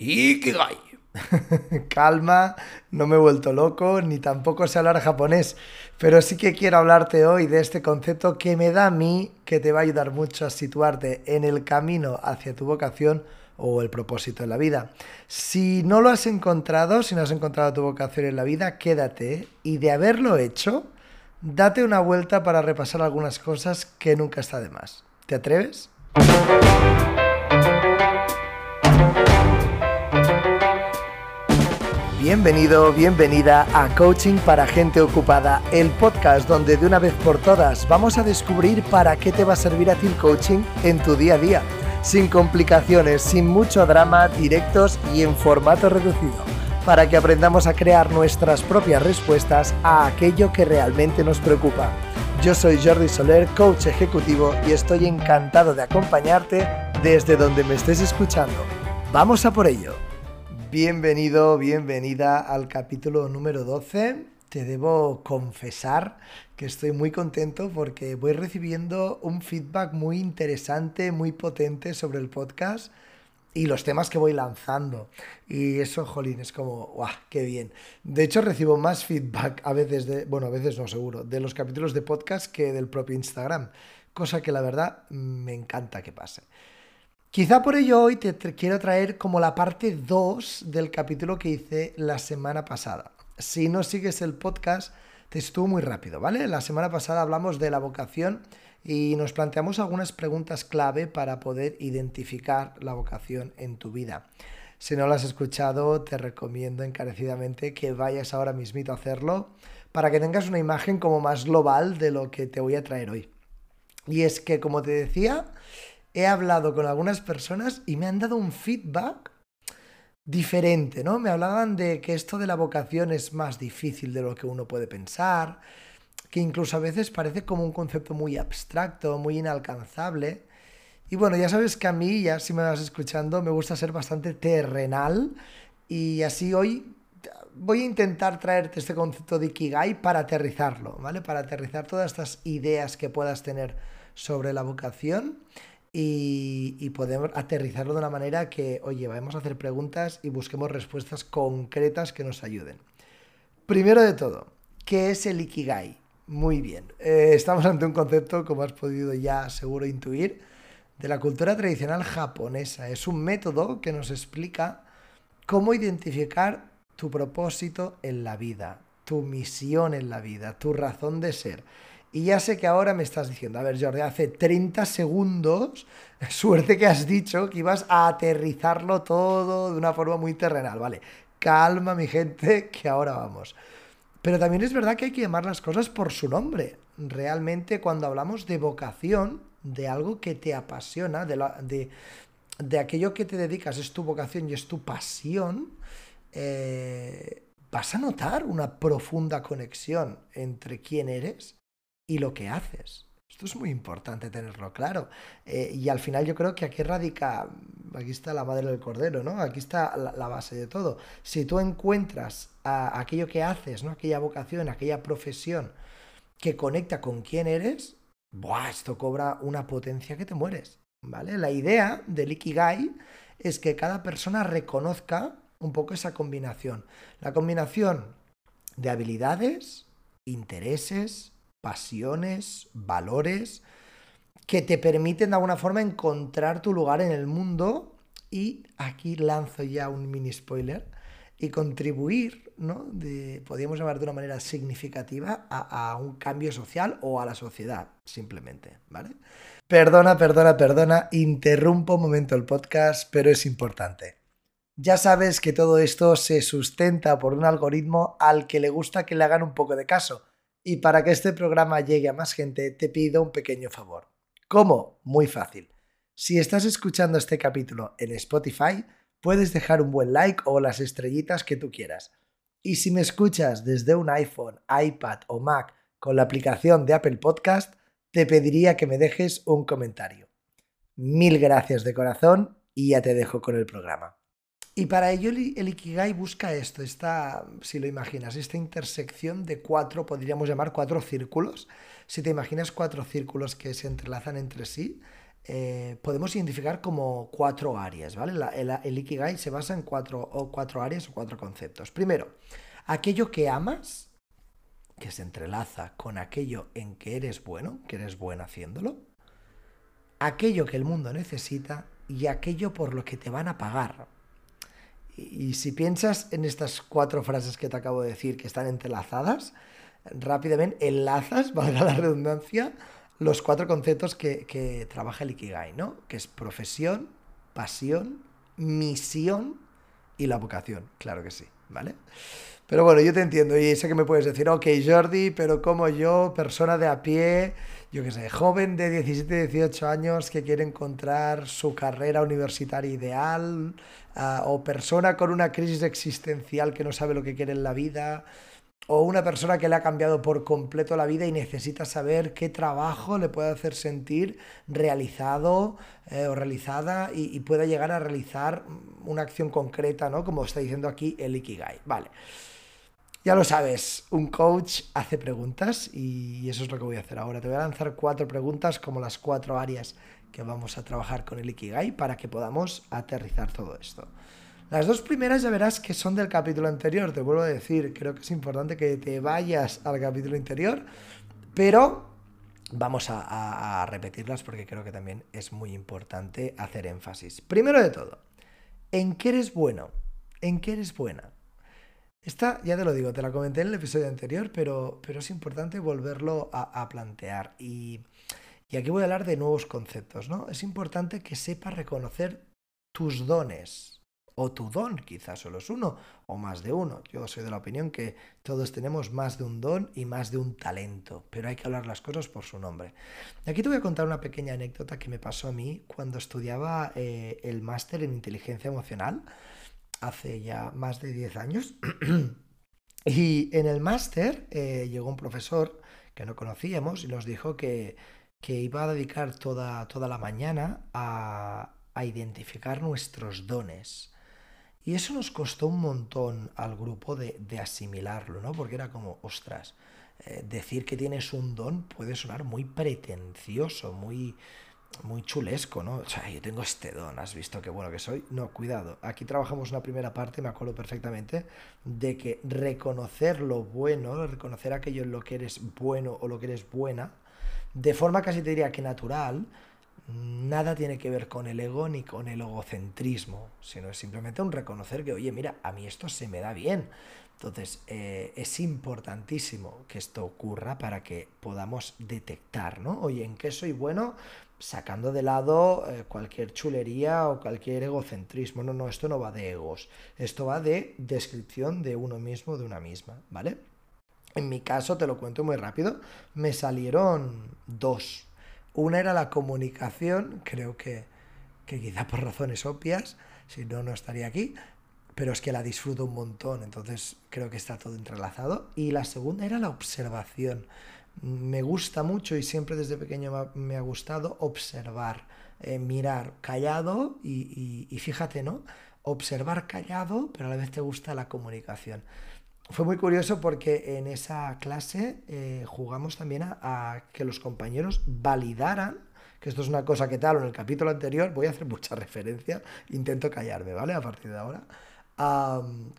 Ikigai. Calma, no me he vuelto loco, ni tampoco sé hablar japonés, pero sí que quiero hablarte hoy de este concepto que me da a mí, que te va a ayudar mucho a situarte en el camino hacia tu vocación o el propósito en la vida. Si no lo has encontrado, si no has encontrado tu vocación en la vida, quédate y de haberlo hecho, date una vuelta para repasar algunas cosas que nunca está de más. ¿Te atreves? Bienvenido, bienvenida a Coaching para Gente Ocupada, el podcast donde de una vez por todas vamos a descubrir para qué te va a servir a ti el coaching en tu día a día, sin complicaciones, sin mucho drama, directos y en formato reducido, para que aprendamos a crear nuestras propias respuestas a aquello que realmente nos preocupa. Yo soy Jordi Soler, coach ejecutivo y estoy encantado de acompañarte desde donde me estés escuchando. Vamos a por ello. Bienvenido, bienvenida al capítulo número 12. Te debo confesar que estoy muy contento porque voy recibiendo un feedback muy interesante, muy potente sobre el podcast y los temas que voy lanzando. Y eso, jolín, es como, ¡guau! ¡Qué bien! De hecho, recibo más feedback a veces, de, bueno, a veces no seguro, de los capítulos de podcast que del propio Instagram. Cosa que la verdad me encanta que pase. Quizá por ello hoy te, quiero traer como la parte 2 del capítulo que hice la semana pasada. Si no sigues el podcast, te estuvo muy rápido, ¿vale? La semana pasada hablamos de la vocación y nos planteamos algunas preguntas clave para poder identificar la vocación en tu vida. Si no lo has escuchado, te recomiendo encarecidamente que vayas ahora mismito a hacerlo para que tengas una imagen como más global de lo que te voy a traer hoy. Y es que, como te decía, he hablado con algunas personas y me han dado un feedback diferente, ¿no? Me hablaban de que esto de la vocación es más difícil de lo que uno puede pensar, que incluso a veces parece como un concepto muy abstracto, muy inalcanzable. Y bueno, ya sabes que a mí, ya si me vas escuchando, me gusta ser bastante terrenal y así hoy voy a intentar traerte este concepto de Ikigai para aterrizarlo, ¿vale? Para aterrizar todas estas ideas que puedas tener sobre la vocación y, podemos aterrizarlo de una manera que, oye, vamos a hacer preguntas y busquemos respuestas concretas que nos ayuden. Primero de todo, ¿qué es el Ikigai? Muy bien, eh, estamos ante un concepto, como has podido ya seguro intuir, de la cultura tradicional japonesa. Es un método que nos explica cómo identificar tu propósito en la vida, tu misión en la vida, tu razón de ser. Y ya sé que ahora me estás diciendo, a ver Jordi, hace 30 segundos, suerte que has dicho que ibas a aterrizarlo todo de una forma muy terrenal, ¿vale? Calma mi gente, que ahora vamos. Pero también es verdad que hay que llamar las cosas por su nombre. Realmente cuando hablamos de vocación, de algo que te apasiona, de, de, de aquello que te dedicas, es tu vocación y es tu pasión, eh, vas a notar una profunda conexión entre quién eres y lo que haces. Esto es muy importante tenerlo claro. Eh, y al final yo creo que aquí radica, aquí está la madre del cordero, ¿no? Aquí está la, base de todo. Si tú encuentras aquello que haces, ¿no? Aquella vocación, aquella profesión que conecta con quién eres, ¡buah! Esto cobra una potencia que te mueres, ¿vale? La idea del Ikigai es que cada persona reconozca un poco esa combinación. La combinación de habilidades, intereses, pasiones, valores, que te permiten de alguna forma encontrar tu lugar en el mundo y aquí lanzo ya un mini spoiler y contribuir, ¿no? De, podríamos llamar de una manera significativa a, a, un cambio social o a la sociedad, simplemente, ¿vale? Perdona, perdona, perdona, interrumpo un momento el podcast, pero es importante. Ya sabes que todo esto se sustenta por un algoritmo al que le gusta que le hagan un poco de caso. Y para que este programa llegue a más gente, te pido un pequeño favor. ¿Cómo? Muy fácil. Si estás escuchando este capítulo en Spotify, puedes dejar un buen like o las estrellitas que tú quieras. Y si me escuchas desde un iPhone, iPad o Mac con la aplicación de Apple Podcast, te pediría que me dejes un comentario. Mil gracias de corazón y ya te dejo con el programa. Y para ello el, Ikigai busca esto, esta, si lo imaginas, esta intersección de cuatro, podríamos llamar cuatro círculos. Si te imaginas cuatro círculos que se entrelazan entre sí, eh, podemos identificar como cuatro áreas, ¿vale? el, Ikigai se basa en cuatro, o cuatro áreas o cuatro conceptos. Primero, aquello que amas, que se entrelaza con aquello en que eres bueno, que eres bueno haciéndolo, aquello que el mundo necesita y aquello por lo que te van a pagar. Y, si piensas en estas cuatro frases que te acabo de decir que están entrelazadas, rápidamente enlazas, valga la redundancia, los cuatro conceptos que, trabaja el Ikigai, ¿no? Que es profesión, pasión, misión y la vocación. Claro que sí, ¿vale? Pero bueno, yo te entiendo y sé que me puedes decir, ok, Jordi, pero como yo, persona de a pie, yo qué sé, joven de 17, 18 años que quiere encontrar su carrera universitaria ideal, ah, o persona con una crisis existencial que no sabe lo que quiere en la vida, o una persona que le ha cambiado por completo la vida y necesita saber qué trabajo le puede hacer sentir realizado eh, o realizada y, y, pueda llegar a realizar una acción concreta, ¿no? Como está diciendo aquí el Ikigai. Vale. Ya lo sabes, un coach hace preguntas y eso es lo que voy a hacer ahora. Te voy a lanzar cuatro preguntas como las cuatro áreas que vamos a trabajar con el Ikigai para que podamos aterrizar todo esto. Las dos primeras ya verás que son del capítulo anterior, te vuelvo a decir, creo que es importante que te vayas al capítulo anterior, pero vamos a, a repetirlas porque creo que también es muy importante hacer énfasis. Primero de todo, ¿en qué eres bueno? ¿En qué eres buena? Esta, ya te lo digo, te la comenté en el episodio anterior, pero, pero es importante volverlo a, plantear. Y, y, aquí voy a hablar de nuevos conceptos, ¿no? Es importante que sepas reconocer tus dones. O tu don, quizás solo es uno o más de uno. Yo soy de la opinión que todos tenemos más de un don y más de un talento, pero hay que hablar las cosas por su nombre. Aquí te voy a contar una pequeña anécdota que me pasó a mí cuando estudiaba eh, el máster en inteligencia emocional hace ya más de 10 años. y en el máster eh, llegó un profesor que no conocíamos y nos dijo que, iba a dedicar toda, toda la mañana a, identificar nuestros dones. Y eso nos costó un montón al grupo de, asimilarlo, ¿no? Porque era como, ostras, eh, decir que tienes un don puede sonar muy pretencioso, muy, muy chulesco, ¿no? O sea, yo tengo este don, has visto qué bueno que soy. No, cuidado. Aquí trabajamos una primera parte, me acuerdo perfectamente, de que reconocer lo bueno, reconocer aquello en lo que eres bueno o lo que eres buena, de forma casi te diría que natural, nada tiene que ver con el ego ni con el egocentrismo, sino es simplemente un reconocer que, oye, mira, a mí esto se me da bien. Entonces, eh, es importantísimo que esto ocurra para que podamos detectar, ¿no? Oye, ¿en qué soy bueno? sacando de lado eh, cualquier chulería o cualquier egocentrismo. No, no, esto no va de egos, esto va de descripción de uno mismo, de una misma, ¿vale? En mi caso, te lo cuento muy rápido, me salieron dos. Una era la comunicación, creo que, que quizá por razones obvias, si no, no estaría aquí, pero es que la disfruto un montón, entonces creo que está todo entrelazado. Y la segunda era la observación me gusta mucho y siempre desde pequeño me ha gustado observar, eh, mirar callado y, fíjate, ¿no? Observar callado, pero a la vez te gusta la comunicación. Fue muy curioso porque en esa clase eh, jugamos también a, que los compañeros validaran, que esto es una cosa que tal, en el capítulo anterior voy a hacer mucha referencia, intento callarme, ¿vale? A partir de ahora,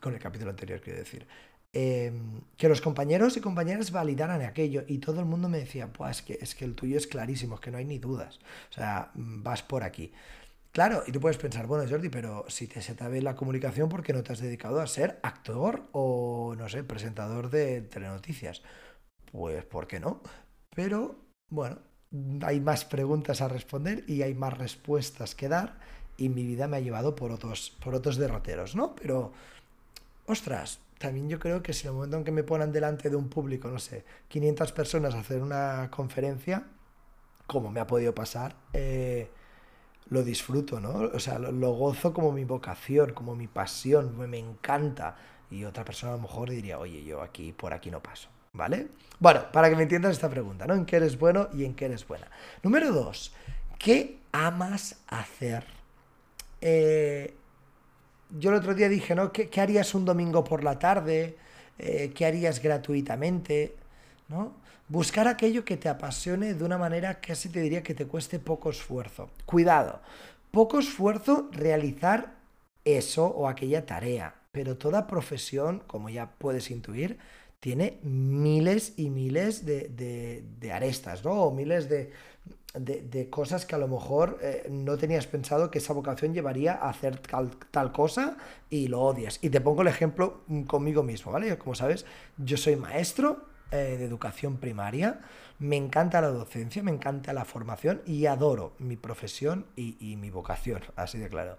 con el capítulo anterior quiero decir. Em, que los compañeros y compañeras validaran aquello y todo el mundo me decía, pues es que, es que el tuyo es clarísimo, es que no hay ni dudas, o sea, mm, vas por aquí. Claro, y tú puedes pensar, bueno, Jordi, pero si te se te ve la comunicación, ¿por qué no te has dedicado a ser actor o, no sé, presentador de telenoticias? Pues, ¿por qué no? Pero, bueno, hay más preguntas a responder y hay más respuestas que dar y mi vida me ha llevado por otros, por otros derroteros, ¿no? Pero, ostras, también yo creo que si en el momento en que me ponen delante de un público, no sé, 500 personas a hacer una conferencia, como me ha podido pasar, eh, lo disfruto, ¿no? O sea, lo, gozo como mi vocación, como mi pasión, me, me encanta. Y otra persona a lo mejor diría, oye, yo aquí, por aquí no paso, ¿vale? Bueno, para que me entiendas esta pregunta, ¿no? ¿En qué eres bueno y en qué eres buena? Número dos, ¿qué amas hacer? Eh, yo el otro día dije, ¿no? ¿Qué, harías un domingo por la tarde? Eh, ¿Qué harías gratuitamente? ¿no? Buscar aquello que te apasione de una manera que así te diría que te cueste poco esfuerzo. Cuidado, poco esfuerzo realizar eso o aquella tarea, pero toda profesión, como ya puedes intuir, tiene miles y miles de, arestas, ¿no? O miles de, cosas que a lo mejor eh, no tenías pensado que esa vocación llevaría a hacer tal, cosa y lo odias. Y te pongo el ejemplo mm, conmigo mismo, ¿vale? Como sabes, yo soy maestro eh, de educación primaria, me encanta la docencia, me encanta la formación y adoro mi profesión y, y mi vocación, así de claro.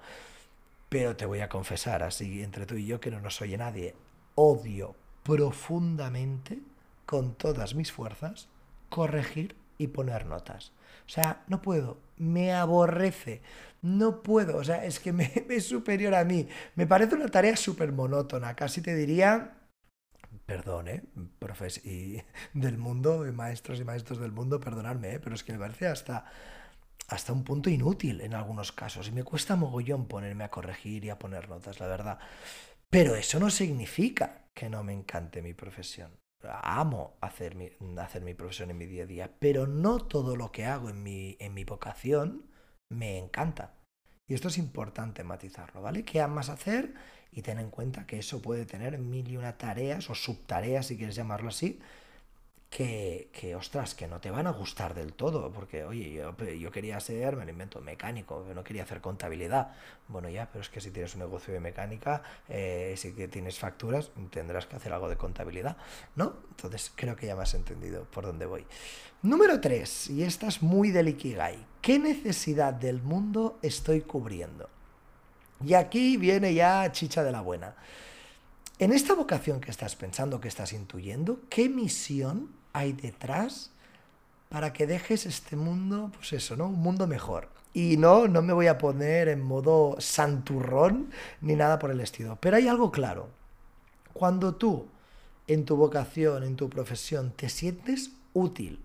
Pero te voy a confesar, así entre tú y yo, que no nos oye nadie, odio profundamente, con todas mis fuerzas, corregir y poner notas. O sea, no puedo, me aborrece, no puedo, o sea, es que me, es superior a mí. Me parece una tarea súper monótona, casi te diría, perdón, ¿eh? Profes y del mundo, maestros y maestros del mundo, perdonadme, ¿eh? pero es que me parece hasta, hasta un punto inútil en algunos casos. Y me cuesta mogollón ponerme a corregir y a poner notas, la verdad. Pero eso no significa que no me encante mi profesión. Amo hacer mi, hacer mi profesión en mi día a día, pero no todo lo que hago en mi, en mi vocación me encanta. Y esto es importante matizarlo, ¿vale? ¿Qué amas hacer? Y ten en cuenta que eso puede tener mil y una tareas o subtareas, si quieres llamarlo así, que, ostras, que no te van a gustar del todo, porque, oye, yo, yo, quería ser, me lo invento, mecánico, no quería hacer contabilidad. Bueno, ya, pero es que si tienes un negocio de mecánica, eh, si tienes facturas, tendrás que hacer algo de contabilidad, ¿no? Entonces, creo que ya me has entendido por dónde voy. Número 3, y esta es muy del Ikigai. ¿Qué necesidad del mundo estoy cubriendo? Y aquí viene ya chicha de la buena. En esta vocación que estás pensando, que estás intuyendo, ¿qué misión hay detrás para que dejes este mundo, pues eso, ¿no? Un mundo mejor. Y no, no me voy a poner en modo santurrón ni nada por el estilo. Pero hay algo claro. Cuando tú, en tu vocación, en tu profesión, te sientes útil,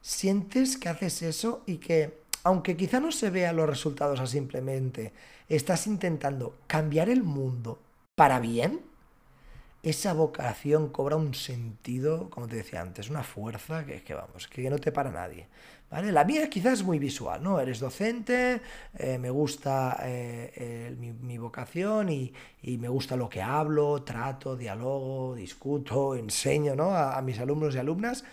sientes que haces eso y que, aunque quizá no se vean los resultados a simplemente, estás intentando cambiar el mundo para bien, esa vocación cobra un sentido, como te decía antes, una fuerza que, que vamos, que no te para nadie. ¿vale? La mía quizás es muy visual, ¿no? Eres docente, eh, me gusta eh, mi, vocación y, me gusta lo que hablo, trato, dialogo, discuto, enseño ¿no? a mis alumnos y alumnas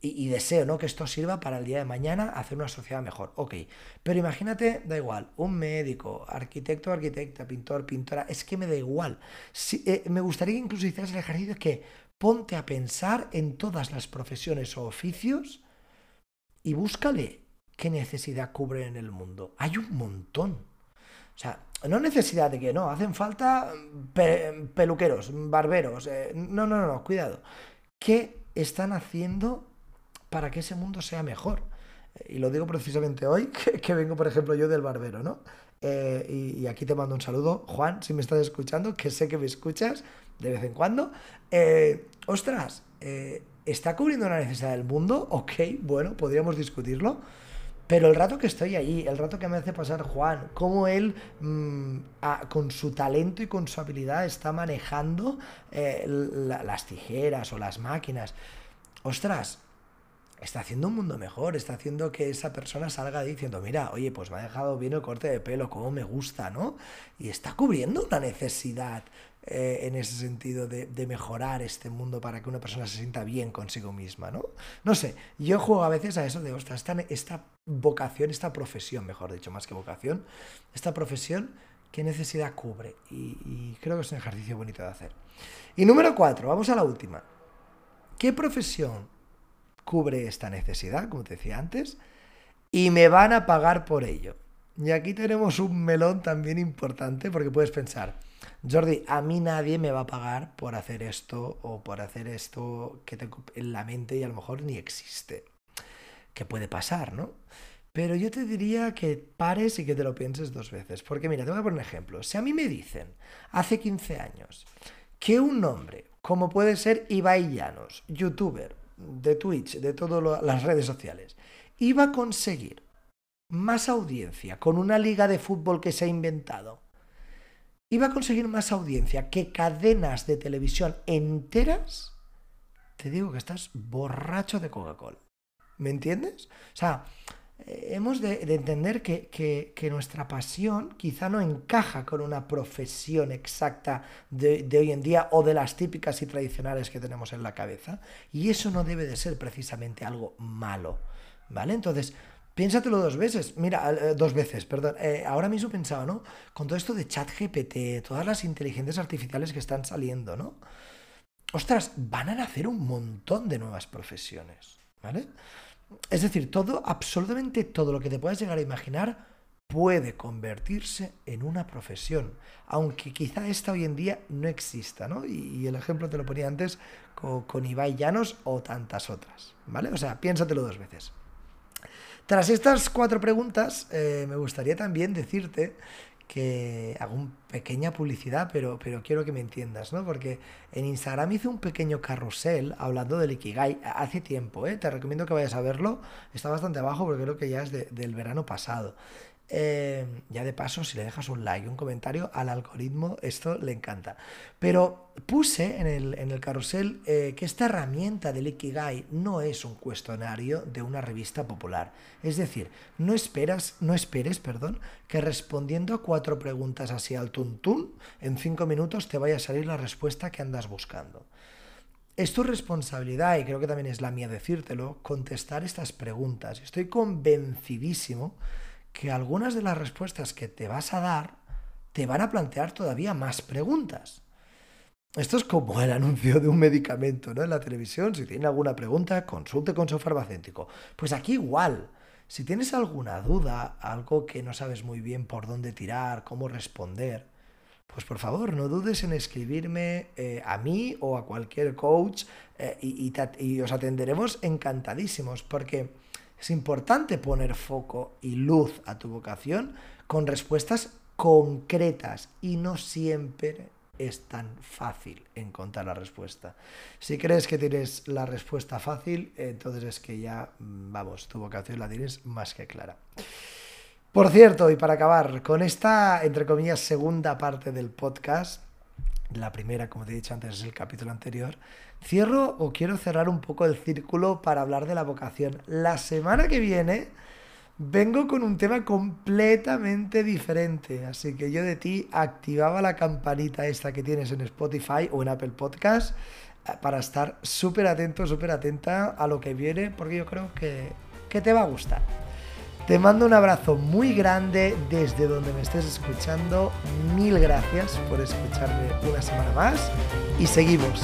y, deseo ¿no? que esto sirva para el día de mañana hacer una sociedad mejor. Ok, pero imagínate, da igual, un médico, arquitecto, arquitecta, pintor, pintora, es que me da igual. Si, eh, me gustaría que incluso hicieras el ejercicio que ponte a pensar en todas las profesiones o oficios y búscale qué necesidad cubre en el mundo. Hay un montón. O sea, no necesidad de que no, hacen falta peluqueros, barberos. Eh, no, no, no, cuidado. ¿Qué están haciendo para que ese mundo sea mejor. Y lo digo precisamente hoy, que, vengo, por ejemplo, yo del barbero, ¿no? Eh, y, aquí te mando un saludo, Juan, si me estás escuchando, que sé que me escuchas de vez en cuando. Eh, ostras, eh, ¿está cubriendo una necesidad del mundo? Ok, bueno, podríamos discutirlo. Pero el rato que estoy ahí, el rato que me hace pasar Juan, cómo él mm, con su talento y con su habilidad está manejando las tijeras o las máquinas. Ostras, está haciendo un mundo mejor, está haciendo que esa persona salga diciendo, mira, oye, pues me ha dejado bien el corte de pelo, como me gusta, ¿no? Y está cubriendo una necesidad eh, en ese sentido de, mejorar este mundo para que una persona se sienta bien consigo misma, ¿no? No sé, yo juego a veces a eso de, ostras, esta, esta vocación, esta profesión, mejor dicho, más que vocación, esta profesión, ¿qué necesidad cubre? Y creo que es un ejercicio bonito de hacer. Y número cuatro, vamos a la última. ¿Qué profesión cubre esta necesidad, como te decía antes, y me van a pagar por ello. Y aquí tenemos un melón también importante porque puedes pensar, Jordi, a mí nadie me va a pagar por hacer esto o por hacer esto que tengo en la mente y a lo mejor ni existe. Que puede pasar, ¿no? Pero yo te diría que pares y que te lo pienses dos veces. Porque mira, te voy a poner un ejemplo. Si a mí me dicen, hace 15 años, que un nombre, como puede ser Ibai Llanos, youtuber, de Twitch, de todas las redes sociales, iba a conseguir más audiencia con una liga de fútbol que se ha inventado, iba a conseguir más audiencia que cadenas de televisión enteras, te digo que estás borracho de Coca-Cola. ¿Me entiendes? O sea, hemos de, entender que, nuestra pasión quizá no encaja con una profesión exacta de, de, hoy en día o de las típicas y tradicionales que tenemos en la cabeza. Y eso no debe de ser precisamente algo malo. ¿Vale? Entonces, piénsatelo dos veces. Mira, eh, dos veces, perdón. Eh, ahora mismo pensaba, ¿no? Con todo esto de chat GPT, todas las inteligencias artificiales que están saliendo, ¿no? Ostras, van a nacer un montón de nuevas profesiones. ¿Vale? Es decir, todo, absolutamente todo lo que te puedas llegar a imaginar puede convertirse en una profesión, aunque quizá esta hoy en día no exista, ¿no? Y, el ejemplo te lo ponía antes con, Ibai Llanos o tantas otras, ¿vale? O sea, piénsatelo dos veces. Tras estas cuatro preguntas, eh, me gustaría también decirte que hago una pequeña publicidad, pero, pero quiero que me entiendas, ¿no? Porque en Instagram hice un pequeño carrusel hablando del Ikigai hace tiempo, ¿eh? Te recomiendo que vayas a verlo. Está bastante abajo porque creo que ya es del verano pasado. Eh, ya de paso, si le dejas un like, un comentario al algoritmo, esto le encanta. Pero puse en el, carrusel eh, que esta herramienta del Ikigai no es un cuestionario de una revista popular. Es decir, no, esperas, no esperes perdón, que respondiendo a cuatro preguntas así al tuntún, en cinco minutos te vaya a salir la respuesta que andas buscando. Es tu responsabilidad, y creo que también es la mía decírtelo, contestar estas preguntas. Estoy convencidísimo que algunas de las respuestas que te vas a dar te van a plantear todavía más preguntas. Esto es como el anuncio de un medicamento ¿no? en la televisión. Si tiene alguna pregunta, consulte con su farmacéutico. Pues aquí igual. Si tienes alguna duda, algo que no sabes muy bien por dónde tirar, cómo responder, pues por favor, no dudes en escribirme eh, a mí o a cualquier coach eh, y os atenderemos encantadísimos porque es importante poner foco y luz a tu vocación con respuestas concretas y no siempre es tan fácil encontrar la respuesta. Si crees que tienes la respuesta fácil, entonces es que ya, mm, vamos, tu vocación la tienes más que clara. Por cierto, y para acabar, con esta, entre comillas, segunda parte del podcast, la primera, como te he dicho antes, es el capítulo anterior. Cierro o quiero cerrar un poco el círculo para hablar de la vocación. La semana que viene vengo con un tema completamente diferente. Así que yo de ti activaba la campanita esta que tienes en Spotify o en Apple Podcast eh, para estar súper atento, súper atenta a lo que viene, porque yo creo que, que te va a gustar. Te mando un abrazo muy grande desde donde me estés escuchando. Mil gracias por escucharme una semana más y seguimos.